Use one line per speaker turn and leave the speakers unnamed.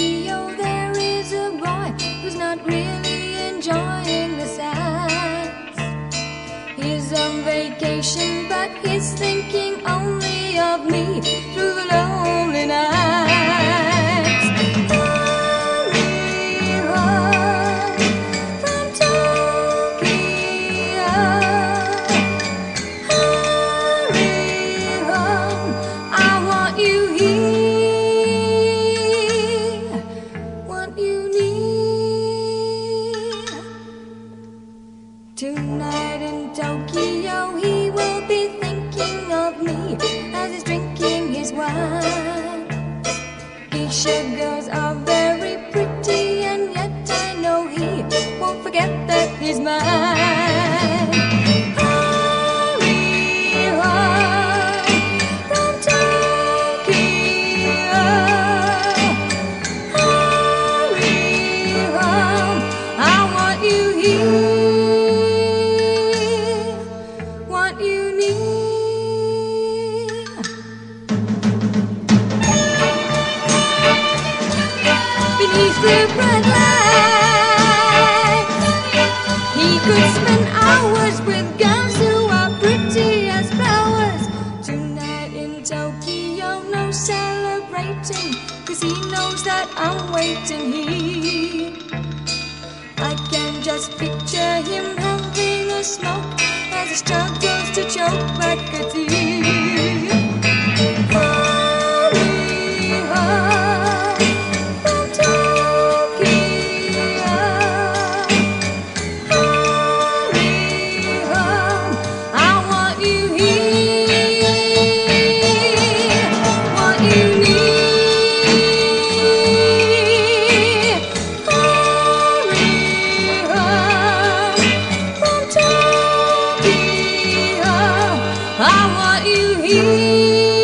Tokyo there is a boy who's not really enjoying the sights. He's on vacation, but he's thinking only of me Tonight in Tokyo, he will be thinking of me as he's drinking his wine. Geisha girls are The bright lights, he could spend hours with girls who are pretty as flowers. Tonight in Tokyo, no celebrating, cause he knows that I'm waiting here. I can just picture him having a smoke as he struggles to choke back a tear. Want you here,